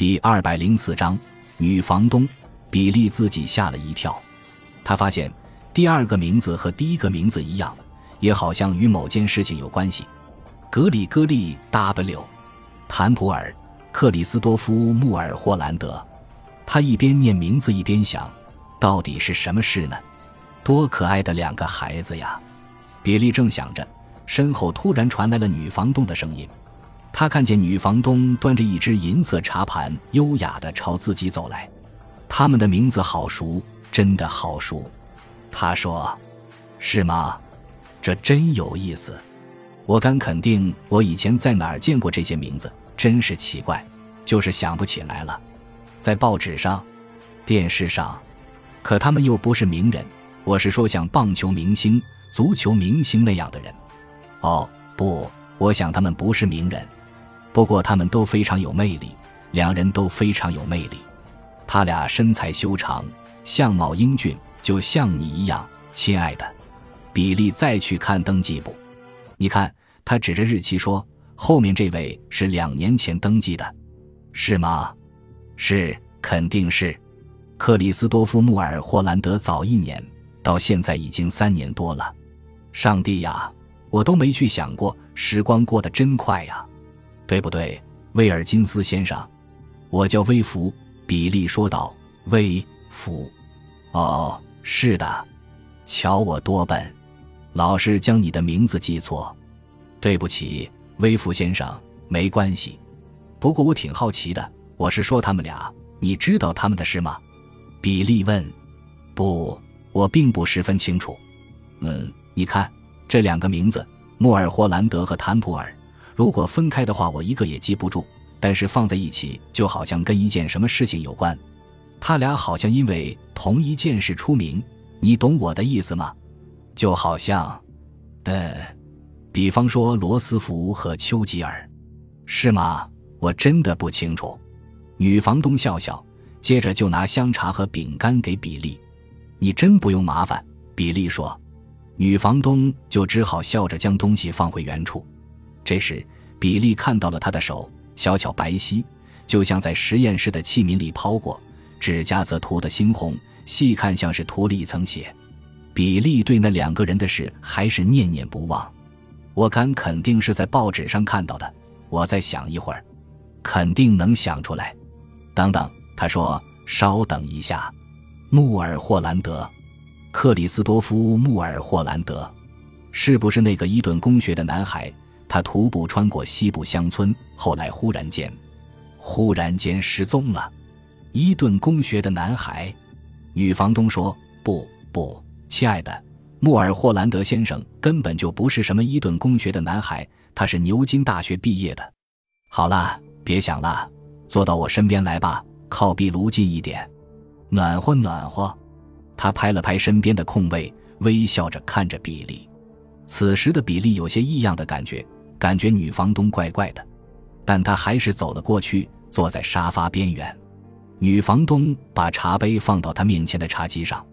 第二百零四章女房东比利自己吓了一跳，他发现第二个名字和第一个名字一样，也好像与某件事情有关系。格里戈利 ·W· 坦普尔·克里斯多夫·穆尔霍兰德。他一边念名字一边想，到底是什么事呢？多可爱的两个孩子呀！比利正想着，身后突然传来了女房东的声音。他看见女房东端着一只银色茶盘，优雅地朝自己走来。他们的名字好熟，真的好熟。他说：“是吗？这真有意思。我敢肯定，我以前在哪儿见过这些名字。真是奇怪，就是想不起来了。在报纸上、电视上，可他们又不是名人。我是说，像棒球明星、足球明星那样的人。哦，不，我想他们不是名人。”不过他们都非常有魅力，两人都非常有魅力。他俩身材修长，相貌英俊，就像你一样，亲爱的。比利再去看登记簿，你看，他指着日期说：“后面这位是两年前登记的，是吗？”“是，肯定是。”克里斯多夫·穆尔霍兰德早一年，到现在已经三年多了。上帝呀，我都没去想过，时光过得真快呀。对不对，威尔金斯先生？我叫威福。比利说道。威福，哦，是的。瞧我多笨，老是将你的名字记错。对不起，威福先生，没关系。不过我挺好奇的，我是说他们俩，你知道他们的事吗？比利问。不，我并不十分清楚。嗯，你看这两个名字，莫尔霍兰德和坦普尔。如果分开的话，我一个也记不住；但是放在一起，就好像跟一件什么事情有关。他俩好像因为同一件事出名，你懂我的意思吗？就好像，呃，比方说罗斯福和丘吉尔，是吗？我真的不清楚。女房东笑笑，接着就拿香茶和饼干给比利。你真不用麻烦，比利说。女房东就只好笑着将东西放回原处。这时，比利看到了他的手，小巧白皙，就像在实验室的器皿里抛过；指甲则涂得猩红，细看像是涂了一层血。比利对那两个人的事还是念念不忘。我敢肯定是在报纸上看到的。我再想一会儿，肯定能想出来。等等，他说：“稍等一下，穆尔霍兰德，克里斯多夫·穆尔霍兰德，是不是那个伊顿公学的男孩？”他徒步穿过西部乡村，后来忽然间，忽然间失踪了。伊顿公学的男孩，女房东说：“不不，亲爱的，穆尔霍兰德先生根本就不是什么伊顿公学的男孩，他是牛津大学毕业的。”好了，别想了，坐到我身边来吧，靠壁炉近一点，暖和暖和。他拍了拍身边的空位，微笑着看着比利。此时的比利有些异样的感觉。感觉女房东怪怪的，但他还是走了过去，坐在沙发边缘。女房东把茶杯放到他面前的茶几上，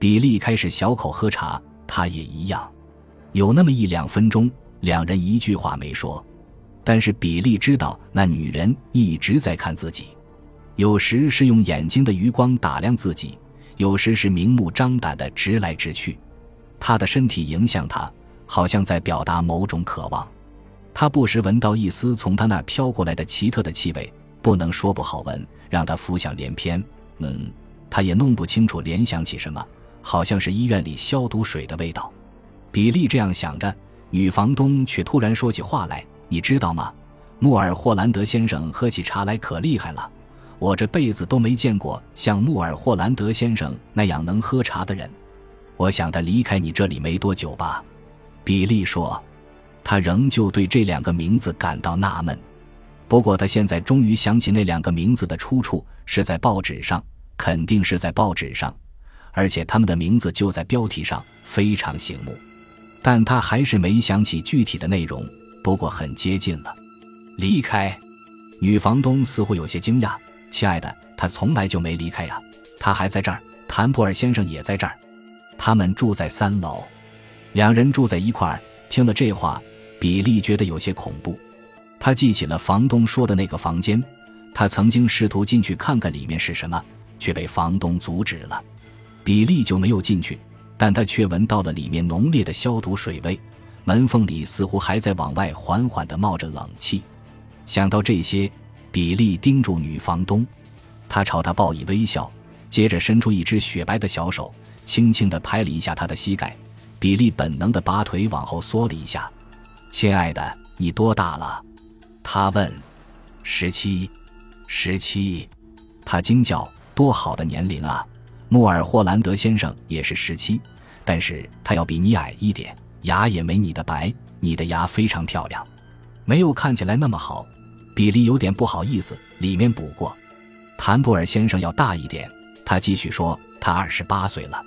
比利开始小口喝茶，他也一样。有那么一两分钟，两人一句话没说，但是比利知道那女人一直在看自己，有时是用眼睛的余光打量自己，有时是明目张胆的直来直去。他的身体迎向他，好像在表达某种渴望。他不时闻到一丝从他那飘过来的奇特的气味，不能说不好闻，让他浮想联翩。嗯，他也弄不清楚联想起什么，好像是医院里消毒水的味道。比利这样想着，女房东却突然说起话来：“你知道吗？穆尔霍兰德先生喝起茶来可厉害了，我这辈子都没见过像穆尔霍兰德先生那样能喝茶的人。我想他离开你这里没多久吧？”比利说。他仍旧对这两个名字感到纳闷，不过他现在终于想起那两个名字的出处是在报纸上，肯定是在报纸上，而且他们的名字就在标题上，非常醒目。但他还是没想起具体的内容，不过很接近了。离开，女房东似乎有些惊讶：“亲爱的，他从来就没离开呀，他还在这儿。谭普尔先生也在这儿，他们住在三楼，两人住在一块儿。”听了这话。比利觉得有些恐怖，他记起了房东说的那个房间，他曾经试图进去看看里面是什么，却被房东阻止了。比利就没有进去，但他却闻到了里面浓烈的消毒水味，门缝里似乎还在往外缓缓地冒着冷气。想到这些，比利盯住女房东，他朝她报以微笑，接着伸出一只雪白的小手，轻轻地拍了一下她的膝盖。比利本能地把腿往后缩了一下。“亲爱的，你多大了？”他问。“十七。”十七，他惊叫：“多好的年龄啊！”穆尔霍兰德先生也是十七，但是他要比你矮一点，牙也没你的白。你的牙非常漂亮，没有看起来那么好。比利有点不好意思，里面补过。谭布尔先生要大一点，他继续说：“他二十八岁了，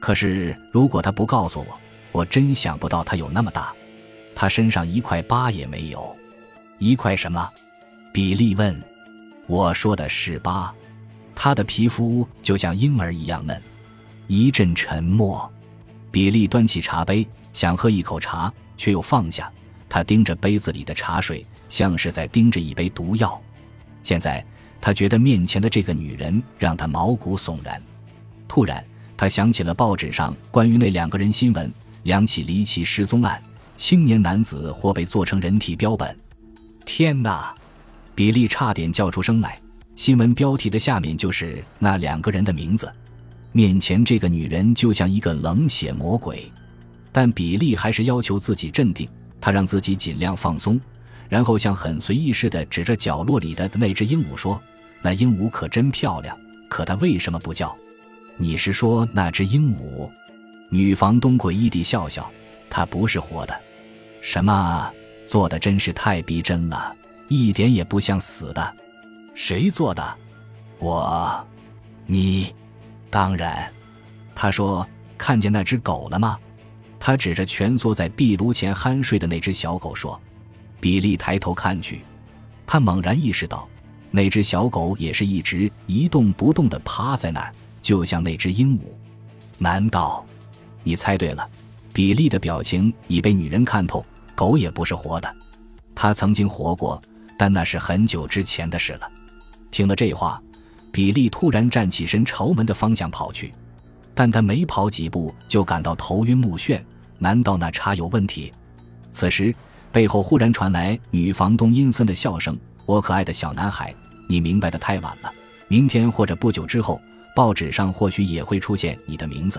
可是如果他不告诉我，我真想不到他有那么大。他身上一块疤也没有，一块什么？”比利问。我说的是疤，他的皮肤就像婴儿一样嫩。一阵沉默，比利端起茶杯想喝一口茶，却又放下。他盯着杯子里的茶水，像是在盯着一杯毒药。现在他觉得面前的这个女人让他毛骨悚然。突然，他想起了报纸上关于那两个人新闻：两起离奇失踪案，青年男子或被做成人体标本。天哪！比利差点叫出声来。新闻标题的下面就是那两个人的名字。面前这个女人就像一个冷血魔鬼，但比利还是要求自己镇定。他让自己尽量放松，然后像很随意似的指着角落里的那只鹦鹉说：“那鹦鹉可真漂亮，可它为什么不叫？”你是说那只鹦鹉？女房东诡异地笑笑：“它不是活的。”什么？做的真是太逼真了。一点也不像死的，谁做的？我，你，当然。他说：“看见那只狗了吗？”他指着蜷缩在壁炉前酣睡的那只小狗说。比利抬头看去，他猛然意识到，那只小狗也是一直一动不动地趴在那儿，就像那只鹦鹉。难道？你猜对了。比利的表情已被女人看透，狗也不是活的，它曾经活过。但那是很久之前的事了。听了这话，比利突然站起身，朝门的方向跑去。但他没跑几步，就感到头晕目眩。难道那茶有问题？此时，背后忽然传来女房东阴森的笑声：“我可爱的小男孩，你明白的太晚了。明天或者不久之后，报纸上或许也会出现你的名字。”